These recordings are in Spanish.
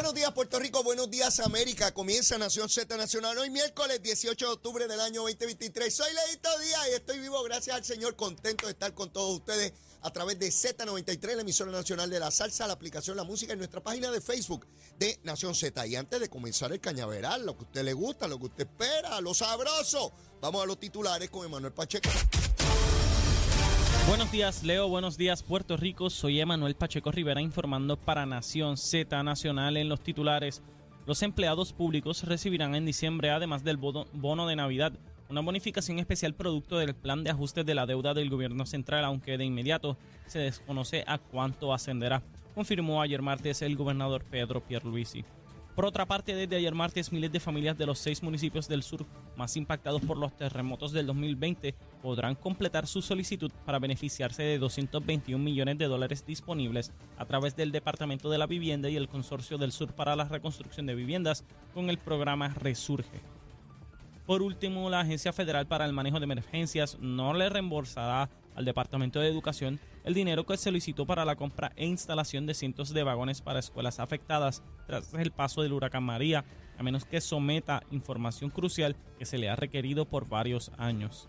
Buenos días Puerto Rico, buenos días América. Comienza Nación Z Nacional hoy miércoles 18 de octubre del año 2023. Soy Leito Díaz y estoy vivo gracias al Señor, contento de estar con todos ustedes a través de Z93, la emisora nacional de la salsa, la aplicación La Música y nuestra página de Facebook de Nación Z. Y antes de comenzar el cañaveral, lo que a usted le gusta, lo que usted espera, lo sabroso, vamos a los titulares con Emanuel Pacheco. Buenos días, Leo. Buenos días, Puerto Rico. Soy Emanuel Pacheco Rivera informando para Nación Z Nacional en los titulares. Los empleados públicos recibirán en diciembre, además del bono de Navidad, una bonificación especial producto del plan de ajuste de la deuda del gobierno central, aunque de inmediato se desconoce a cuánto ascenderá, confirmó ayer martes el gobernador Pedro Pierluisi. Por otra parte, desde ayer martes, miles de familias de los seis municipios del sur más impactados por los terremotos del 2020 podrán completar su solicitud para beneficiarse de 221 millones de dólares disponibles a través del Departamento de la Vivienda y el Consorcio del Sur para la Reconstrucción de Viviendas con el programa Resurge. Por último, la Agencia Federal para el Manejo de Emergencias no le reembolsará al Departamento de Educación el dinero que solicitó para la compra e instalación de cientos de vagones para escuelas afectadas tras el paso del huracán María, a menos que someta información crucial que se le ha requerido por varios años.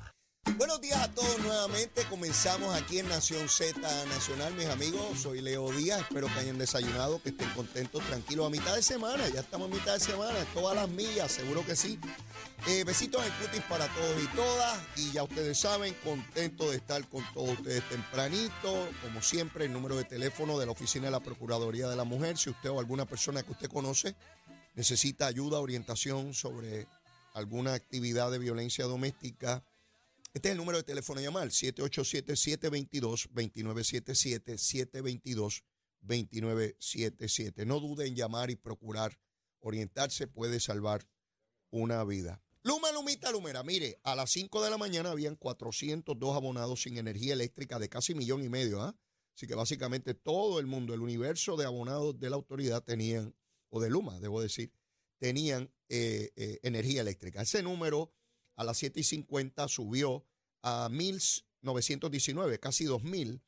Buenos días a todos nuevamente. Comenzamos aquí en Nación Z Nacional, mis amigos. Soy Leo Díaz. Espero que hayan desayunado, que estén contentos, tranquilos. A mitad de semana, ya estamos a mitad de semana, todas las millas, seguro que sí. Eh, besitos en cutis para todos y todas. Y ya ustedes saben, contento de estar con todos ustedes tempranito. Como siempre, el número de teléfono de la Oficina de la Procuraduría de la Mujer. Si usted o alguna persona que usted conoce necesita ayuda, orientación sobre alguna actividad de violencia doméstica este es el número de teléfono a llamar, 787-722-2977, 722-2977. No duden en llamar y procurar orientarse, puede salvar una vida. Luma, Lumita, Lumera. Mire, a las 5 de la mañana habían 402 abonados sin energía eléctrica de casi millón y medio. ¿ah? Así que básicamente todo el mundo, el universo de abonados de la autoridad tenían, o de Luma, debo decir, tenían eh, eh, energía eléctrica. Ese número a las 7 y 50 subió a 1.919, casi 2.000,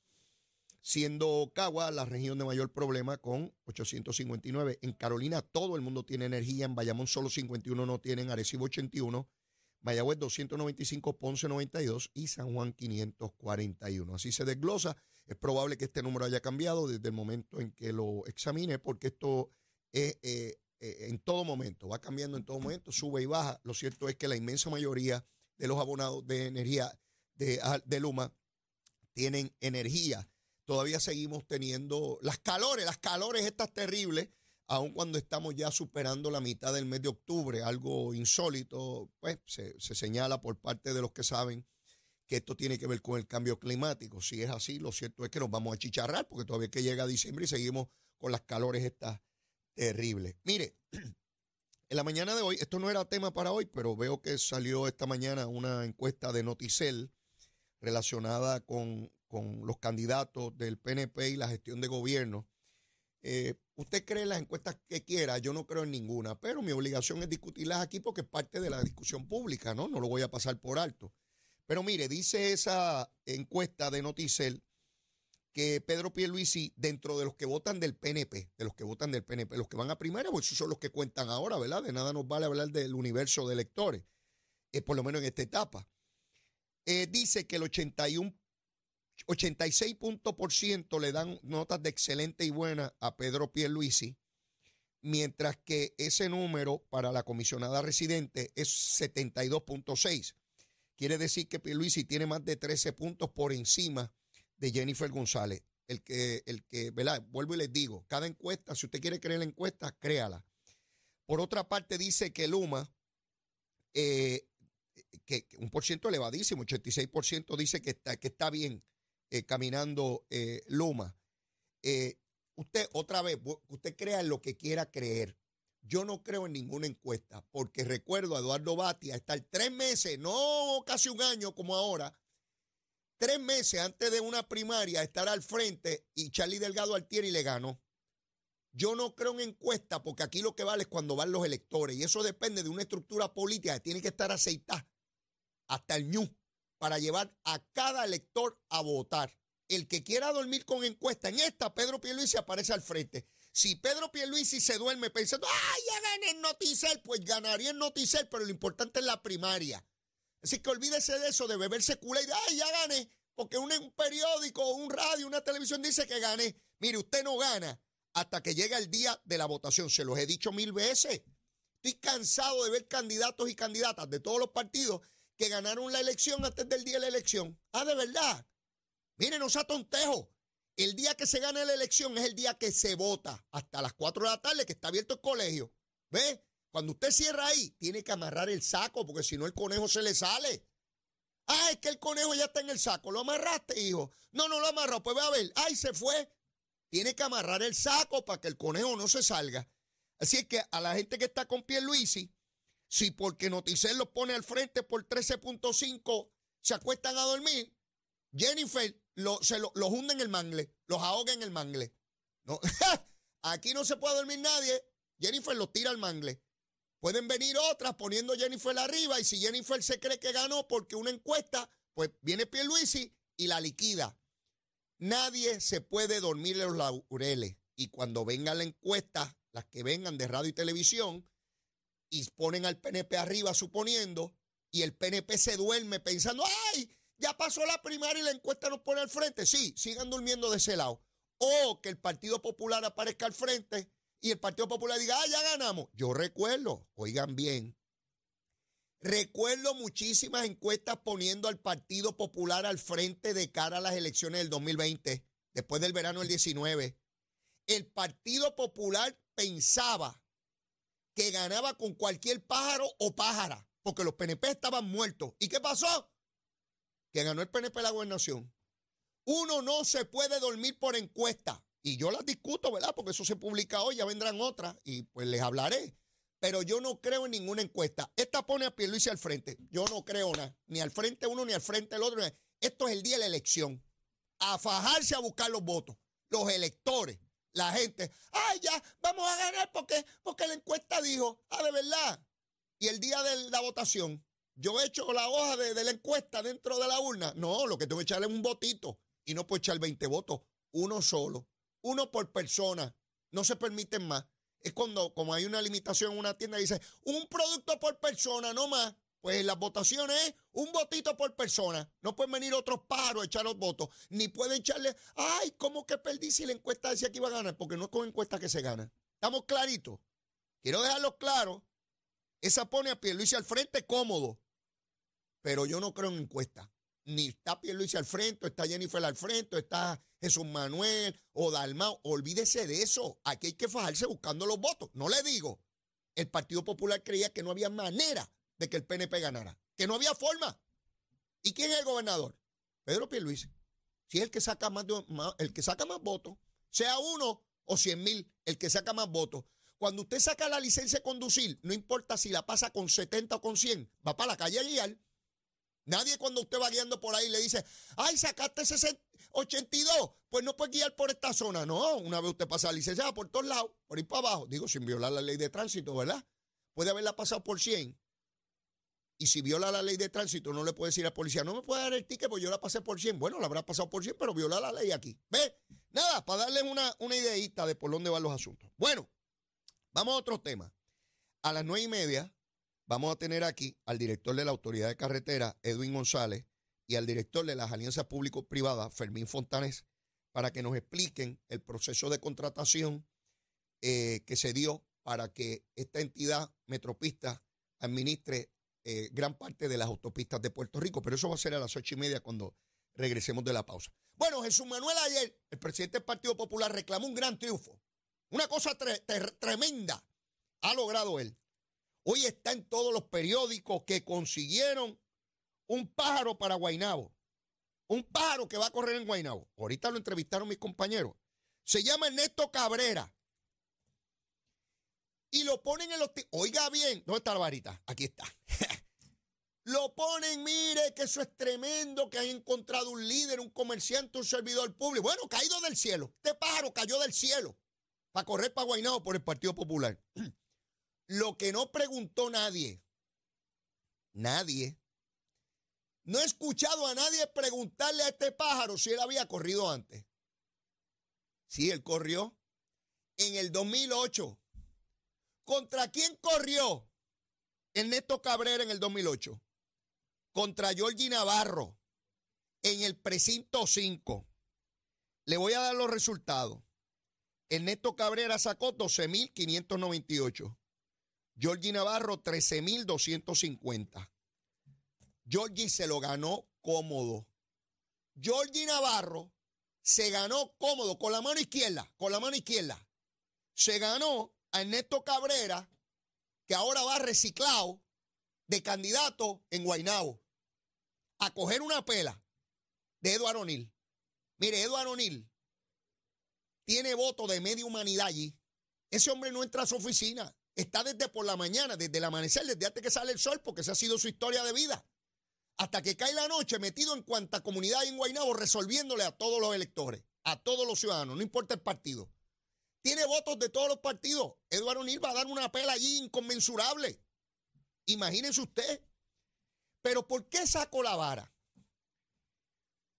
siendo Cagua la región de mayor problema con 859. En Carolina todo el mundo tiene energía, en Bayamón solo 51 no tienen, Arecibo 81, Mayagüez 295, Ponce 92 y San Juan 541. Así se desglosa. Es probable que este número haya cambiado desde el momento en que lo examine, porque esto es eh, eh, en todo momento, va cambiando en todo momento, sube y baja. Lo cierto es que la inmensa mayoría de los abonados de energía de, ah, de Luma tienen energía. Todavía seguimos teniendo las calores, las calores estas terribles, aun cuando estamos ya superando la mitad del mes de octubre, algo insólito, pues se, se señala por parte de los que saben que esto tiene que ver con el cambio climático. Si es así, lo cierto es que nos vamos a chicharrar, porque todavía que llega diciembre y seguimos con las calores estas terrible. Mire, en la mañana de hoy, esto no era tema para hoy, pero veo que salió esta mañana una encuesta de Noticel relacionada con, los candidatos del PNP y la gestión de gobierno. Eh, usted cree en las encuestas que quiera, yo no creo en ninguna, pero mi obligación es discutirlas aquí porque es parte de la discusión pública, ¿no? No lo voy a pasar por alto. Pero mire, dice esa encuesta de Noticel que Pedro Pierluisi, dentro de los que votan del PNP, de los que votan del PNP, los que van a primera, pues esos son los que cuentan ahora, ¿verdad? De nada nos vale hablar del universo de electores, eh, por lo menos en esta etapa. Eh, dice que el 81, 86% le dan notas de excelente y buena a Pedro Pierluisi. mientras que ese número para la comisionada residente es 72.6. Quiere decir que Pierluisi tiene más de 13 puntos por encima de Jennifer González. El que, el que, ¿verdad? Vuelvo y les digo, cada encuesta, si usted quiere creer la encuesta, créala. Por otra parte, dice que Luma, eh, que, un por ciento elevadísimo, 86% dice que está, que está bien eh, caminando eh, Luma. usted, otra vez, usted crea en lo que quiera creer. Yo no creo en ninguna encuesta, porque recuerdo a Eduardo Batia estar tres meses, no casi un año como ahora, tres meses antes de una primaria estar al frente y Charlie Delgado Altieri le ganó. Yo no creo en encuesta porque aquí lo que vale es cuando van los electores y eso depende de una estructura política que tiene que estar aceitada hasta el ñu para llevar a cada elector a votar. El que quiera dormir con encuesta, en esta Pedro Pierluisi aparece al frente. Si Pedro Pierluisi se duerme pensando, ¡ay, ya gané en Noticel! Pues ganaría en Noticel, pero lo importante es la primaria. Así que olvídese de eso, de beberse culé y de, ¡ay, ya gané! Porque un, periódico, un radio, una televisión dice que gané. Mire, usted no gana hasta que llega el día de la votación. Se los he dicho mil veces. Estoy cansado de ver candidatos y candidatas de todos los partidos que ganaron la elección antes del día de la elección. Ah, de verdad. Mire, no sea tontejo. El día que se gana la elección es el día que se vota, hasta las 4 de la tarde, que está abierto el colegio. ¿Ve? Cuando usted cierra ahí, tiene que amarrar el saco, porque si no el conejo se le sale. Ah, es que el conejo ya está en el saco. ¿Lo amarraste, hijo? No, no lo amarró. Pues ve a ver. Ay, se fue. Tiene que amarrar el saco para que el conejo no se salga. Así es que a la gente que está con Luisi, si porque Noticel los pone al frente por 13.5 se acuestan a dormir, Jennifer lo, se lo, los hunde en el mangle, los ahoga en el mangle. Aquí no se puede dormir nadie. Jennifer los tira al mangle. Pueden venir otras poniendo Jennifer arriba y si Jennifer se cree que ganó porque una encuesta, pues viene Pierluisi y la liquida. Nadie se puede dormir en los laureles. Y cuando venga la encuesta, las que vengan de radio y televisión, y ponen al PNP arriba suponiendo, y el PNP se duerme pensando, ¡ay! Ya pasó la primaria y la encuesta nos pone al frente. Sí, sigan durmiendo de ese lado. O que el Partido Popular aparezca al frente y el Partido Popular diga, ah, ya ganamos. Yo recuerdo, oigan bien, recuerdo muchísimas encuestas poniendo al Partido Popular al frente de cara a las elecciones del 2020, después del verano del 19. El Partido Popular pensaba que ganaba con cualquier pájaro o pájara, porque los PNP estaban muertos. ¿Y qué pasó? que ganó el PNP la gobernación. Uno no se puede dormir por encuesta. Y yo las discuto, ¿verdad? Porque eso se publica hoy, ya vendrán otras y pues les hablaré. Pero yo no creo en ninguna encuesta. Esta pone a Pierluisi al frente. Yo no creo nada. Ni al frente uno ni al frente el otro. Esto es el día de la elección. A fajarse a buscar los votos. Los electores. La gente. Ay, ya, vamos a ganar porque, porque la encuesta dijo. Ah, de verdad. Y el día de la votación, yo he hecho la hoja de, la encuesta dentro de la urna. No, lo que tengo que echarle es un votito y no puedo echar 20 votos, uno solo, uno por persona. No se permiten más. Es cuando, como hay una limitación en una tienda, dice un producto por persona, no más. Pues las votaciones es un votito por persona. No pueden venir otros paros a echar los votos. Ni pueden echarle, ay, ¿cómo que perdí si la encuesta decía que iba a ganar? Porque no es con encuesta que se gana. ¿Estamos claritos? Quiero dejarlo claro. Esa pone a Pierluisi al frente cómodo. Pero yo no creo en encuestas. Ni está Pierluisi al frente, está Jennifer al frente, está Jesús Manuel o Dalmao. Olvídese de eso. Aquí hay que fajarse buscando los votos. No le digo. El Partido Popular creía que no había manera de que el PNP ganara. Que no había forma. ¿Y quién es el gobernador? Pedro Pierluisi. Si es el que saca más, el que saca más votos, sea uno o cien mil, el que saca más votos. Cuando usted saca la licencia de conducir, no importa si la pasa con 70 o con 100, va para la calle a guiar Nadie cuando usted va guiando por ahí le dice, ay, sacaste 82, pues no puede guiar por esta zona. No, una vez usted pasa la licencia por todos lados, por ir para abajo, digo, sin violar la ley de tránsito, ¿verdad? Puede haberla pasado por 100. Y si viola la ley de tránsito, no le puede decir al policía, no me puede dar el ticket porque yo la pasé por 100. Bueno, la habrá pasado por 100, pero viola la ley aquí. ¿Ve? Nada, para darles una, una ideita de por dónde van los asuntos. Bueno, vamos a otro tema. A las nueve y media Vamos a tener aquí al director de la Autoridad de Carretera, Edwin González, y al director de las alianzas público-privadas, Fermín Fontanés, para que nos expliquen el proceso de contratación eh, que se dio para que esta entidad metropista administre eh, gran parte de las autopistas de Puerto Rico, pero eso va a ser a las ocho y media cuando regresemos de la pausa. Bueno, Jesús Manuel ayer, el presidente del Partido Popular, reclamó un gran triunfo. Una cosa tremenda ha logrado él. Hoy está en todos los periódicos que consiguieron un pájaro para Guainabo. Un pájaro que va a correr en Guainabo. Ahorita lo entrevistaron mis compañeros. Se llama Ernesto Cabrera. Y lo ponen en los... Oiga bien, ¿dónde está la varita? Aquí está. lo ponen, mire, que eso es tremendo, que han encontrado un líder, un comerciante, un servidor público. Bueno, caído del cielo. Este pájaro cayó del cielo para correr para Guainabo por el Partido Popular. Lo que no preguntó nadie, nadie, no he escuchado a nadie preguntarle a este pájaro si él había corrido antes. Sí, él corrió en el 2008. ¿Contra quién corrió Ernesto Cabrera en el 2008? Contra Georgie Navarro en el precinto 5. Le voy a dar los resultados. Ernesto Cabrera sacó 12.598. Georgie Navarro 13.250. Georgie se lo ganó cómodo. Georgie Navarro se ganó cómodo con la mano izquierda, con la mano izquierda. Se ganó a Ernesto Cabrera, que ahora va reciclado de candidato en Guainabo a coger una pela de Eduardo O'Neill. Mire, Eduardo O'Neill tiene voto de media humanidad allí. Ese hombre no entra a su oficina. Está desde por la mañana, desde el amanecer, desde antes que sale el sol, porque esa ha sido su historia de vida. Hasta que cae la noche, metido en cuanta comunidad hay en Guaynabo, resolviéndole a todos los electores, a todos los ciudadanos, no importa el partido. Tiene votos de todos los partidos. Eduardo O'Neill va a dar una pela allí inconmensurable. Imagínense usted. Pero ¿por qué sacó la vara?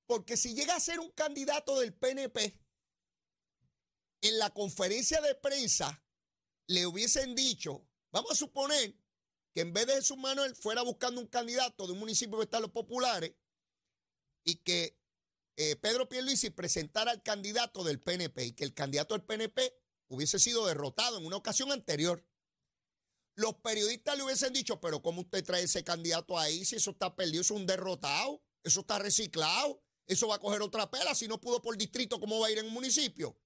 Porque si llega a ser un candidato del PNP, en la conferencia de prensa le hubiesen dicho, vamos a suponer que en vez de Jesús Manuel fuera buscando un candidato de un municipio de los populares y que eh, Pedro Pierluisi presentara al candidato del PNP y que el candidato del PNP hubiese sido derrotado en una ocasión anterior. Los periodistas le hubiesen dicho, pero ¿cómo usted trae ese candidato ahí si eso está perdido? Eso es un derrotado, eso está reciclado, eso va a coger otra pela si no pudo por distrito, ¿cómo va a ir en un municipio?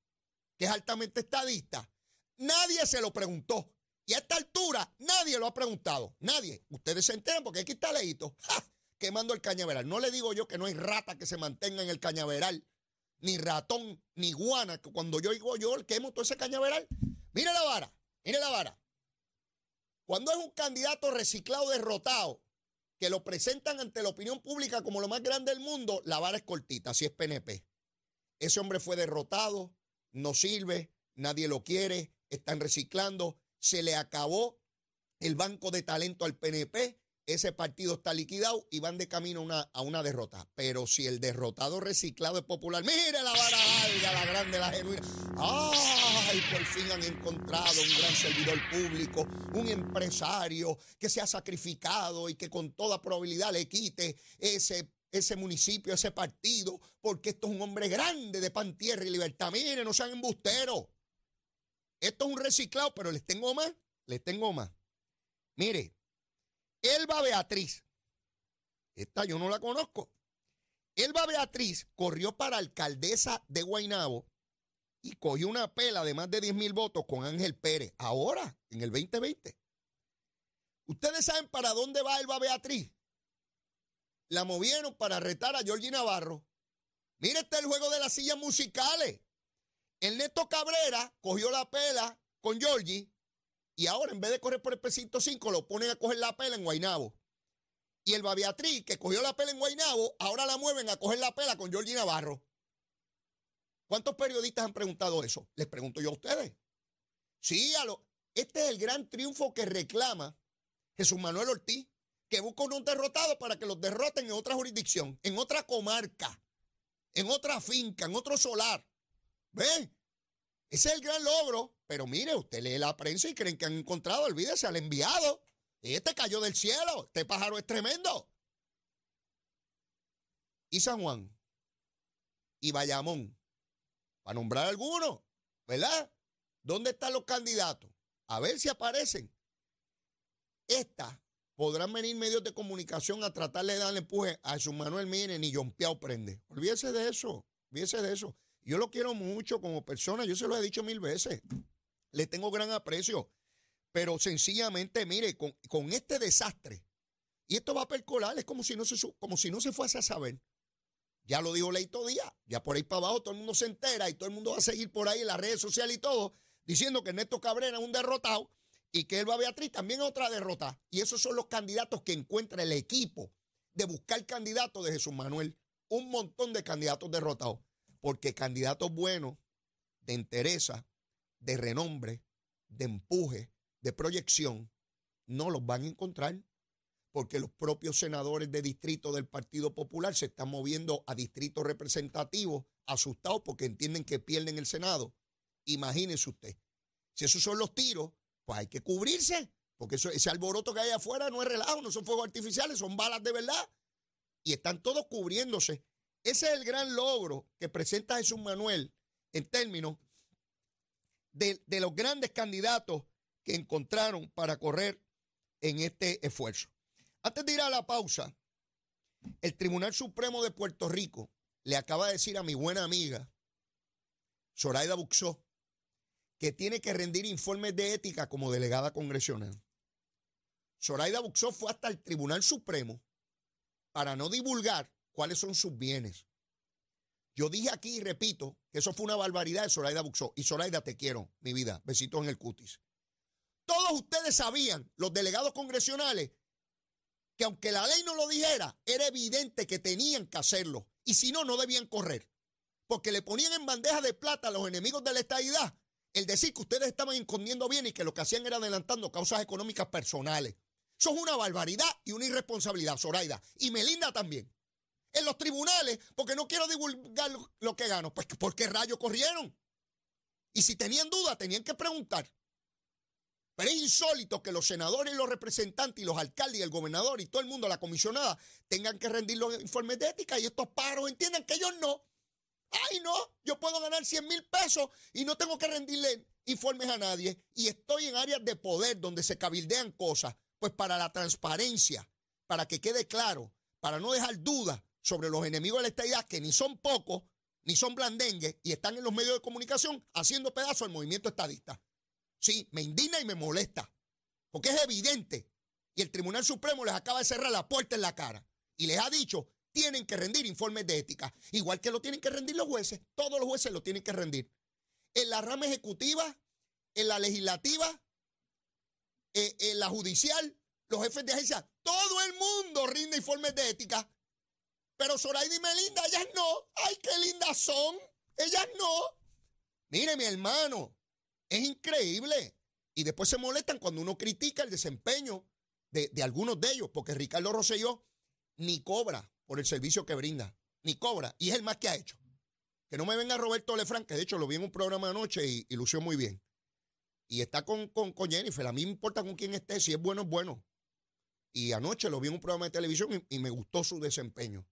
Que es altamente estadista. Nadie se lo preguntó. Y a esta altura nadie lo ha preguntado. Nadie. Ustedes se enteran porque aquí está leíto. Quemando el cañaveral. No le digo yo que no hay rata que se mantenga en el cañaveral. Ni ratón, ni guana. Cuando yo digo yo quemo todo ese cañaveral. Mire la vara. Mire la vara. Cuando es un candidato reciclado, derrotado, que lo presentan ante la opinión pública como lo más grande del mundo, la vara es cortita, así es PNP. Ese hombre fue derrotado, no sirve, nadie lo quiere, están reciclando, se le acabó el banco de talento al PNP, ese partido está liquidado y van de camino a una, a una derrota. Pero si el derrotado reciclado es popular, mire la vara larga, la grande, la genuina. ¡Ay! Por fin han encontrado un gran servidor público, un empresario que se ha sacrificado y que con toda probabilidad le quite ese ese municipio, ese partido, porque esto es un hombre grande de pan, tierra y libertad. Mire, no sean embusteros. Esto es un reciclado, pero les tengo más, les tengo más. Mire, Elba Beatriz, esta yo no la conozco. Elba Beatriz corrió para alcaldesa de Guainabo y cogió una pela de más de 10 mil votos con Ángel Pérez, ahora, en el 2020. ¿Ustedes saben para dónde va Elba Beatriz? La movieron para retar a Georgie Navarro. Mire, este el juego de las sillas musicales. El Neto Cabrera cogió la pela con Georgie y ahora en vez de correr por el precinto 5 lo ponen a coger la pela en Guainabo. Y el Babiatriz, que cogió la pela en Guainabo, ahora la mueven a coger la pela con Georgie Navarro. ¿Cuántos periodistas han preguntado eso? Les pregunto yo a ustedes. Sí, a lo, este es el gran triunfo que reclama Jesús Manuel Ortiz, que busca unos derrotados para que los derroten en otra jurisdicción, en otra comarca, en otra finca, en otro solar. ¿Ven? Ese es el gran logro. Pero mire, usted lee la prensa y creen que han encontrado, olvídese, al enviado. Este cayó del cielo. Este pájaro es tremendo. Y San Juan. Y Bayamón. Para nombrar algunos, ¿verdad? ¿Dónde están los candidatos? A ver si aparecen. Estas podrán venir medios de comunicación a tratarle de darle empuje a su Manuel Miren y John Piao prende. Olvídese de eso, olvídese de eso. Yo lo quiero mucho como persona, yo se lo he dicho mil veces. Le tengo gran aprecio. Pero sencillamente, mire, con, con este desastre, y esto va a percolar, es como si no se, como si no se fuese a saber. Ya lo dijo Leito Díaz, ya por ahí para abajo todo el mundo se entera y todo el mundo va a seguir por ahí en las redes sociales y todo, diciendo que Ernesto Cabrera es un derrotado y que Elba Beatriz también es otra derrota. Y esos son los candidatos que encuentra el equipo de buscar candidatos de Jesús Manuel. Un montón de candidatos derrotados. Porque candidatos buenos, de entereza, de renombre, de empuje, de proyección, no los van a encontrar. Porque los propios senadores de distrito del Partido Popular se están moviendo a distritos representativos asustados porque entienden que pierden el Senado. Imagínese usted. Si esos son los tiros, pues hay que cubrirse, porque ese alboroto que hay afuera no es relajo, no son fuegos artificiales, son balas de verdad. Y están todos cubriéndose. Ese es el gran logro que presenta Jesús Manuel en términos de, de los grandes candidatos que encontraron para correr en este esfuerzo. Antes de ir a la pausa, el Tribunal Supremo de Puerto Rico le acaba de decir a mi buena amiga, Zoraida Buxó, que tiene que rendir informes de ética como delegada congresional. Zoraida Buxó fue hasta el Tribunal Supremo para no divulgar cuáles son sus bienes. Yo dije aquí y repito que eso fue una barbaridad de Zoraida Buxó. Y Zoraida, te quiero, mi vida. Besitos en el cutis. Todos ustedes sabían, los delegados congresionales, que aunque la ley no lo dijera, era evidente que tenían que hacerlo. Y si no, no debían correr. Porque le ponían en bandeja de plata a los enemigos de la estadidad el decir que ustedes estaban escondiendo bien y que lo que hacían era adelantando causas económicas personales. Eso es una barbaridad y una irresponsabilidad, Zoraida. Y Melinda también. En los tribunales, porque no quiero divulgar lo, que gano. Pues, ¿por qué rayos corrieron? Y si tenían dudas, tenían que preguntar. Pero es insólito que los senadores y los representantes y los alcaldes y el gobernador y todo el mundo, la comisionada, tengan que rendir los informes de ética y estos paros entiendan que ellos no. Ay, no, yo puedo ganar 100 mil pesos y no tengo que rendirle informes a nadie. Y estoy en áreas de poder donde se cabildean cosas. Pues para la transparencia, para que quede claro, para no dejar dudas sobre los enemigos de la estadidad, que ni son pocos, ni son blandengues, y están en los medios de comunicación haciendo pedazo al movimiento estadista. Sí, me indigna y me molesta, porque es evidente. Y el Tribunal Supremo les acaba de cerrar la puerta en la cara. Y les ha dicho tienen que rendir informes de ética, igual que lo tienen que rendir los jueces, todos los jueces lo tienen que rendir. En la rama ejecutiva, en la legislativa, eh, en la judicial, los jefes de agencia, todo el mundo rinde informes de ética. Pero Zoraida y Melinda, ellas no. ¡Ay, qué lindas son! Ellas no. Mire, mi hermano, es increíble. Y después se molestan cuando uno critica el desempeño de, de algunos de ellos, porque Ricardo Rosselló ni cobra por el servicio que brinda, ni cobra, y es el más que ha hecho. Que no me venga Roberto Lefranc, que de hecho lo vi en un programa anoche y, y lució muy bien. Y está con, con, con, Jennifer, a mí me importa con quién esté, si es bueno, es bueno. Y anoche lo vi en un programa de televisión y, me gustó su desempeño.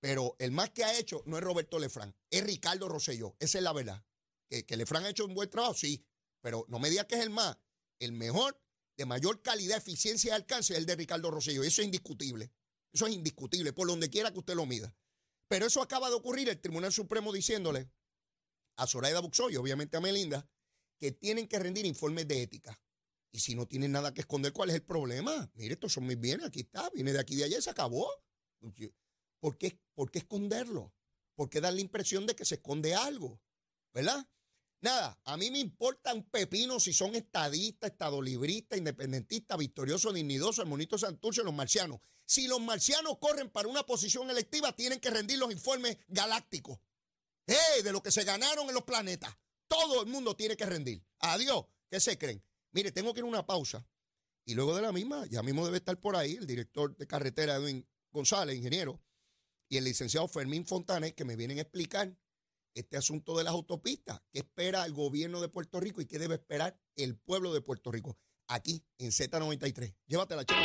Pero el más que ha hecho no es Roberto Lefranc, es Ricardo Rosselló, esa es la verdad. Que, que Lefranc ha hecho un buen trabajo, sí, pero no me diga que es el más. El mejor, de mayor calidad, eficiencia y alcance es el de Ricardo Rosselló, eso es indiscutible. Eso es indiscutible, por donde quiera que usted lo mida. Pero eso acaba de ocurrir, el Tribunal Supremo diciéndole a Zoraida Buxoy, obviamente a Melinda, que tienen que rendir informes de ética. Y si no tienen nada que esconder, ¿cuál es el problema? Mire, estos son mis bienes, aquí está, viene de aquí de allá y se acabó. ¿Por qué, ¿Por qué esconderlo? ¿Por qué dar la impresión de que se esconde algo? ¿Verdad? Nada, a mí me importa un pepino si son estadistas, estadolibristas, independentistas, victoriosos, dignidosos, el monito Santurce, los marcianos. Si los marcianos corren para una posición electiva, tienen que rendir los informes galácticos. ¡Eh! De lo que se ganaron en los planetas. Todo el mundo tiene que rendir. Adiós. ¿Qué se creen? Mire, tengo que ir a una pausa. Y luego de la misma, ya mismo debe estar por ahí el director de carretera Edwin González, ingeniero, y el licenciado Fermín Fontanes, que me vienen a explicar este asunto de las autopistas. ¿Qué espera el gobierno de Puerto Rico y qué debe esperar el pueblo de Puerto Rico? Aquí en Z93. Llévatela, chico.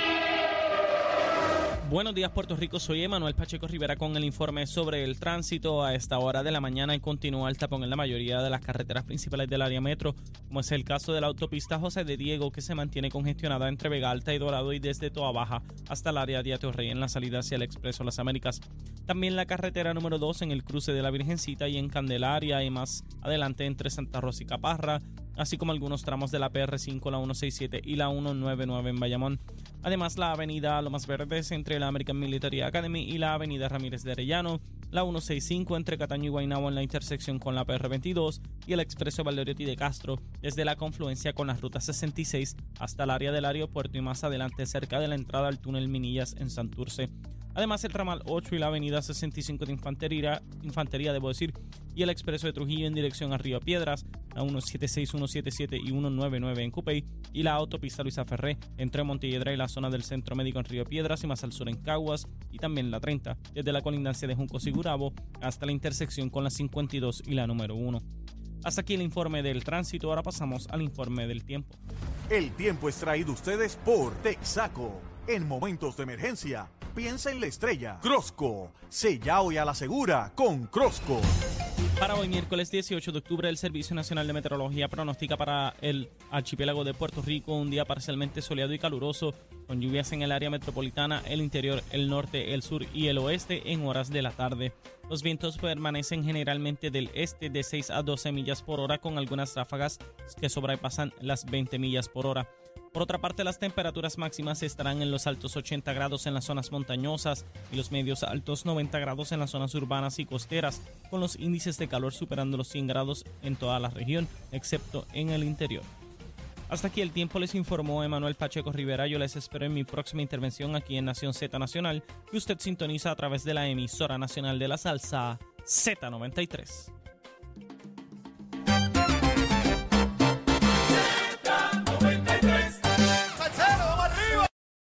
Buenos días Puerto Rico, soy Emanuel Pacheco Rivera con el informe sobre el tránsito. A esta hora de la mañana y continúa el tapón en la mayoría de las carreteras principales del área metro, como es el caso de la autopista José de Diego que se mantiene congestionada entre Vega Alta y Dorado y desde Toa Baja hasta el área de Rey en la salida hacia el Expreso Las Américas. También la carretera número 2 en el cruce de la Virgencita y en Candelaria y más adelante entre Santa Rosa y Caparra, así como algunos tramos de la PR5, la 167 y la 199 en Bayamón. Además, la avenida Lomas Verdes entre la American Military Academy y la avenida Ramírez de Arellano, la 165 entre Cataño y Guaynabo en la intersección con la PR22 y el expreso Valdoriotti de Castro desde la confluencia con la ruta 66 hasta el área del aeropuerto y más adelante cerca de la entrada al túnel Minillas en Santurce. Además, el ramal 8 y la avenida 65 de Infantería, Infantería debo decir, y el expreso de Trujillo en dirección a Río Piedras, la 176, 177 y 199 en Cupey, y la autopista Luisa Ferré entre Montelledra y la zona del Centro Médico en Río Piedras y más al sur en Caguas, y también la 30, desde la colindancia de Juncos y Gurabo hasta la intersección con la 52 y la número 1. Hasta aquí el informe del tránsito, ahora pasamos al informe del tiempo. El tiempo es traído ustedes por Texaco. En momentos de emergencia, piensa en la estrella. Crosco, sella hoy a la segura con Crosco. Para hoy, miércoles 18 de octubre, el Servicio Nacional de Meteorología pronostica para el archipiélago de Puerto Rico un día parcialmente soleado y caluroso, con lluvias en el área metropolitana, el interior, el norte, el sur y el oeste en horas de la tarde. Los vientos permanecen generalmente del este de 6 a 12 millas por hora, con algunas ráfagas que sobrepasan las 20 millas por hora. Por otra parte, las temperaturas máximas estarán en los altos 80 grados en las zonas montañosas y los medios altos 90 grados en las zonas urbanas y costeras, con los índices de calor superando los 100 grados en toda la región, excepto en el interior. Hasta aquí el tiempo les informó Emanuel Pacheco Rivera. Yo les espero en mi próxima intervención aquí en Nación Z Nacional, que usted sintoniza a través de la emisora nacional de la salsa Z93.